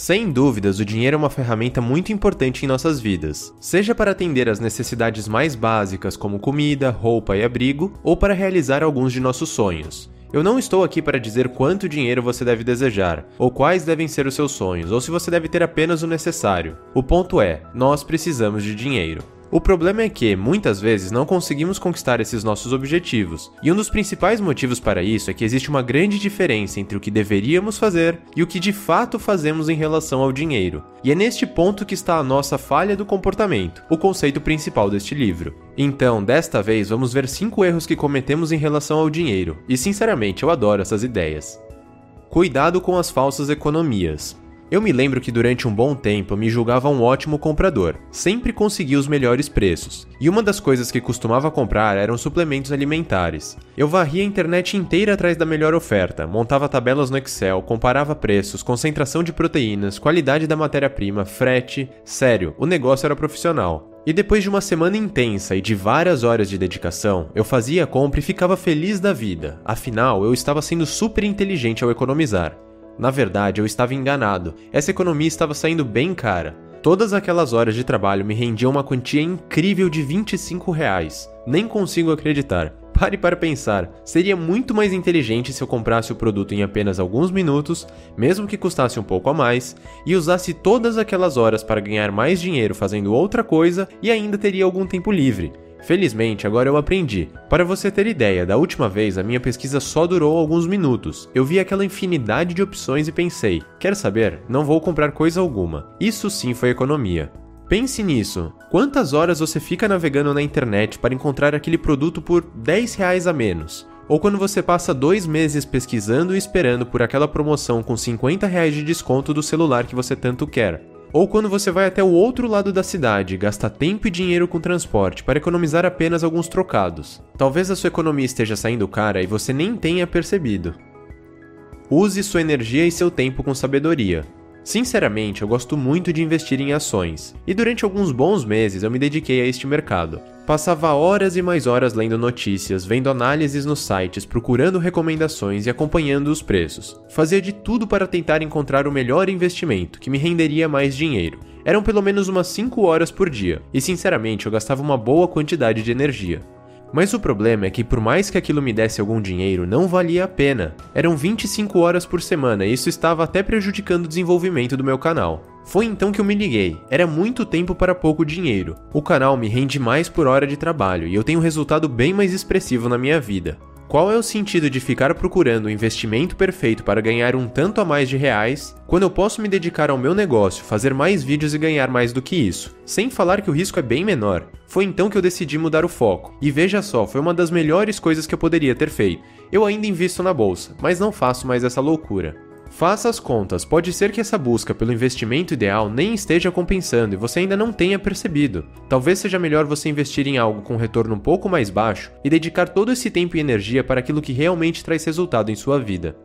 Sem dúvidas, o dinheiro é uma ferramenta muito importante em nossas vidas, seja para atender às necessidades mais básicas como comida, roupa e abrigo, ou para realizar alguns de nossos sonhos. Eu não estou aqui para dizer quanto dinheiro você deve desejar, ou quais devem ser os seus sonhos, ou se você deve ter apenas o necessário. O ponto é: nós precisamos de dinheiro. O problema é que, muitas vezes, não conseguimos conquistar esses nossos objetivos, e um dos principais motivos para isso é que existe uma grande diferença entre o que deveríamos fazer e o que de fato fazemos em relação ao dinheiro. E é neste ponto que está a nossa falha do comportamento, o conceito principal deste livro. Então, desta vez, vamos ver 5 erros que cometemos em relação ao dinheiro, e sinceramente eu adoro essas ideias. Cuidado com as falsas economias. Eu me lembro que durante um bom tempo me julgava um ótimo comprador, sempre conseguia os melhores preços, e uma das coisas que costumava comprar eram suplementos alimentares. Eu varria a internet inteira atrás da melhor oferta, montava tabelas no Excel, comparava preços, concentração de proteínas, qualidade da matéria-prima, frete. Sério, o negócio era profissional. E depois de uma semana intensa e de várias horas de dedicação, eu fazia a compra e ficava feliz da vida, afinal eu estava sendo super inteligente ao economizar. Na verdade, eu estava enganado. Essa economia estava saindo bem cara. Todas aquelas horas de trabalho me rendiam uma quantia incrível de 25 reais. Nem consigo acreditar. Pare para pensar, seria muito mais inteligente se eu comprasse o produto em apenas alguns minutos, mesmo que custasse um pouco a mais, e usasse todas aquelas horas para ganhar mais dinheiro fazendo outra coisa e ainda teria algum tempo livre. Felizmente, agora eu aprendi. Para você ter ideia, da última vez a minha pesquisa só durou alguns minutos. Eu vi aquela infinidade de opções e pensei: quer saber? Não vou comprar coisa alguma. Isso sim foi economia. Pense nisso. Quantas horas você fica navegando na internet para encontrar aquele produto por 10 reais a menos? Ou quando você passa dois meses pesquisando e esperando por aquela promoção com 50 reais de desconto do celular que você tanto quer? Ou quando você vai até o outro lado da cidade gasta tempo e dinheiro com transporte para economizar apenas alguns trocados. Talvez a sua economia esteja saindo cara e você nem tenha percebido. Use sua energia e seu tempo com sabedoria. Sinceramente, eu gosto muito de investir em ações, e durante alguns bons meses eu me dediquei a este mercado. Passava horas e mais horas lendo notícias, vendo análises nos sites, procurando recomendações e acompanhando os preços. Fazia de tudo para tentar encontrar o melhor investimento, que me renderia mais dinheiro. Eram pelo menos umas 5 horas por dia, e sinceramente eu gastava uma boa quantidade de energia. Mas o problema é que, por mais que aquilo me desse algum dinheiro, não valia a pena. Eram 25 horas por semana e isso estava até prejudicando o desenvolvimento do meu canal. Foi então que eu me liguei. Era muito tempo para pouco dinheiro. O canal me rende mais por hora de trabalho e eu tenho um resultado bem mais expressivo na minha vida. Qual é o sentido de ficar procurando o investimento perfeito para ganhar um tanto a mais de reais, quando eu posso me dedicar ao meu negócio, fazer mais vídeos e ganhar mais do que isso? Sem falar que o risco é bem menor. Foi então que eu decidi mudar o foco. E veja só, foi uma das melhores coisas que eu poderia ter feito. Eu ainda invisto na bolsa, mas não faço mais essa loucura. Faça as contas, pode ser que essa busca pelo investimento ideal nem esteja compensando e você ainda não tenha percebido. Talvez seja melhor você investir em algo com retorno um pouco mais baixo e dedicar todo esse tempo e energia para aquilo que realmente traz resultado em sua vida.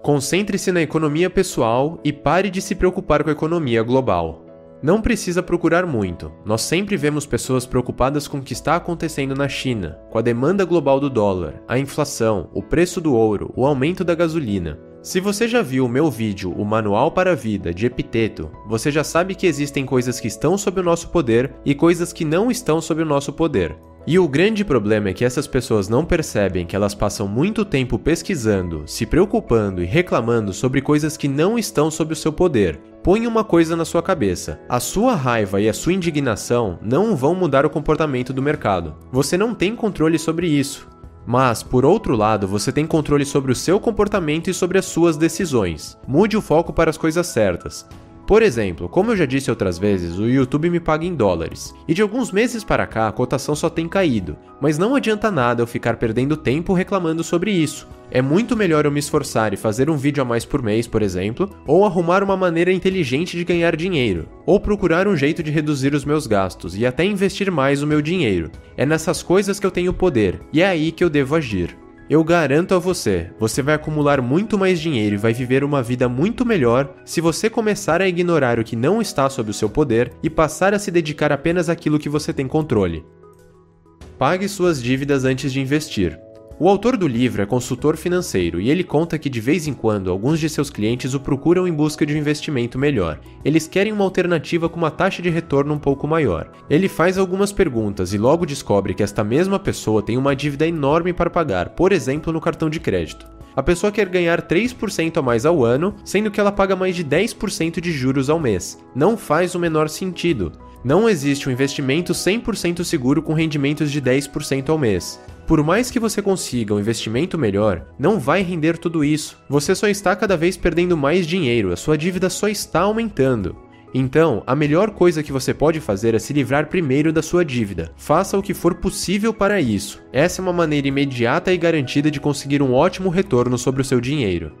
Concentre-se na economia pessoal e pare de se preocupar com a economia global. Não precisa procurar muito. Nós sempre vemos pessoas preocupadas com o que está acontecendo na China, com a demanda global do dólar, a inflação, o preço do ouro, o aumento da gasolina. Se você já viu o meu vídeo O Manual para a Vida de Epiteto, você já sabe que existem coisas que estão sob o nosso poder e coisas que não estão sob o nosso poder. E o grande problema é que essas pessoas não percebem que elas passam muito tempo pesquisando, se preocupando e reclamando sobre coisas que não estão sob o seu poder. Põe uma coisa na sua cabeça: a sua raiva e a sua indignação não vão mudar o comportamento do mercado. Você não tem controle sobre isso. Mas, por outro lado, você tem controle sobre o seu comportamento e sobre as suas decisões. Mude o foco para as coisas certas. Por exemplo, como eu já disse outras vezes, o YouTube me paga em dólares, e de alguns meses para cá a cotação só tem caído, mas não adianta nada eu ficar perdendo tempo reclamando sobre isso. É muito melhor eu me esforçar e fazer um vídeo a mais por mês, por exemplo, ou arrumar uma maneira inteligente de ganhar dinheiro, ou procurar um jeito de reduzir os meus gastos e até investir mais o meu dinheiro. É nessas coisas que eu tenho poder, e é aí que eu devo agir. Eu garanto a você, você vai acumular muito mais dinheiro e vai viver uma vida muito melhor se você começar a ignorar o que não está sob o seu poder e passar a se dedicar apenas àquilo que você tem controle. Pague suas dívidas antes de investir. O autor do livro é consultor financeiro e ele conta que de vez em quando alguns de seus clientes o procuram em busca de um investimento melhor. Eles querem uma alternativa com uma taxa de retorno um pouco maior. Ele faz algumas perguntas e logo descobre que esta mesma pessoa tem uma dívida enorme para pagar, por exemplo, no cartão de crédito. A pessoa quer ganhar 3% a mais ao ano, sendo que ela paga mais de 10% de juros ao mês. Não faz o menor sentido. Não existe um investimento 100% seguro com rendimentos de 10% ao mês. Por mais que você consiga um investimento melhor, não vai render tudo isso. Você só está cada vez perdendo mais dinheiro, a sua dívida só está aumentando. Então, a melhor coisa que você pode fazer é se livrar primeiro da sua dívida. Faça o que for possível para isso. Essa é uma maneira imediata e garantida de conseguir um ótimo retorno sobre o seu dinheiro.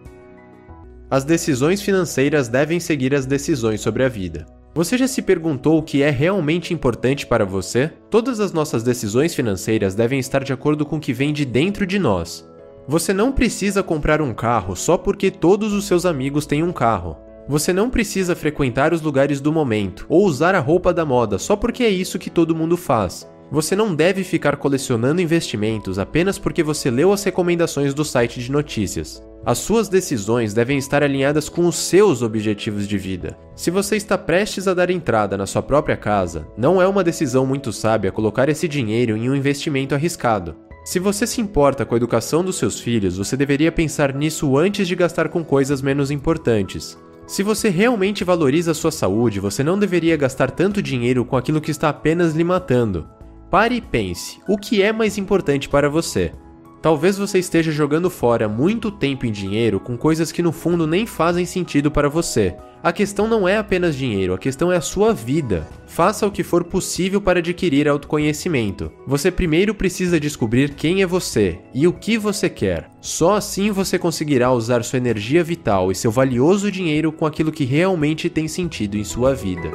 As decisões financeiras devem seguir as decisões sobre a vida. Você já se perguntou o que é realmente importante para você? Todas as nossas decisões financeiras devem estar de acordo com o que vem de dentro de nós. Você não precisa comprar um carro só porque todos os seus amigos têm um carro. Você não precisa frequentar os lugares do momento ou usar a roupa da moda só porque é isso que todo mundo faz. Você não deve ficar colecionando investimentos apenas porque você leu as recomendações do site de notícias. As suas decisões devem estar alinhadas com os seus objetivos de vida. Se você está prestes a dar entrada na sua própria casa, não é uma decisão muito sábia colocar esse dinheiro em um investimento arriscado. Se você se importa com a educação dos seus filhos, você deveria pensar nisso antes de gastar com coisas menos importantes. Se você realmente valoriza a sua saúde, você não deveria gastar tanto dinheiro com aquilo que está apenas lhe matando. Pare e pense: o que é mais importante para você? Talvez você esteja jogando fora muito tempo e dinheiro com coisas que no fundo nem fazem sentido para você. A questão não é apenas dinheiro, a questão é a sua vida. Faça o que for possível para adquirir autoconhecimento. Você primeiro precisa descobrir quem é você e o que você quer. Só assim você conseguirá usar sua energia vital e seu valioso dinheiro com aquilo que realmente tem sentido em sua vida.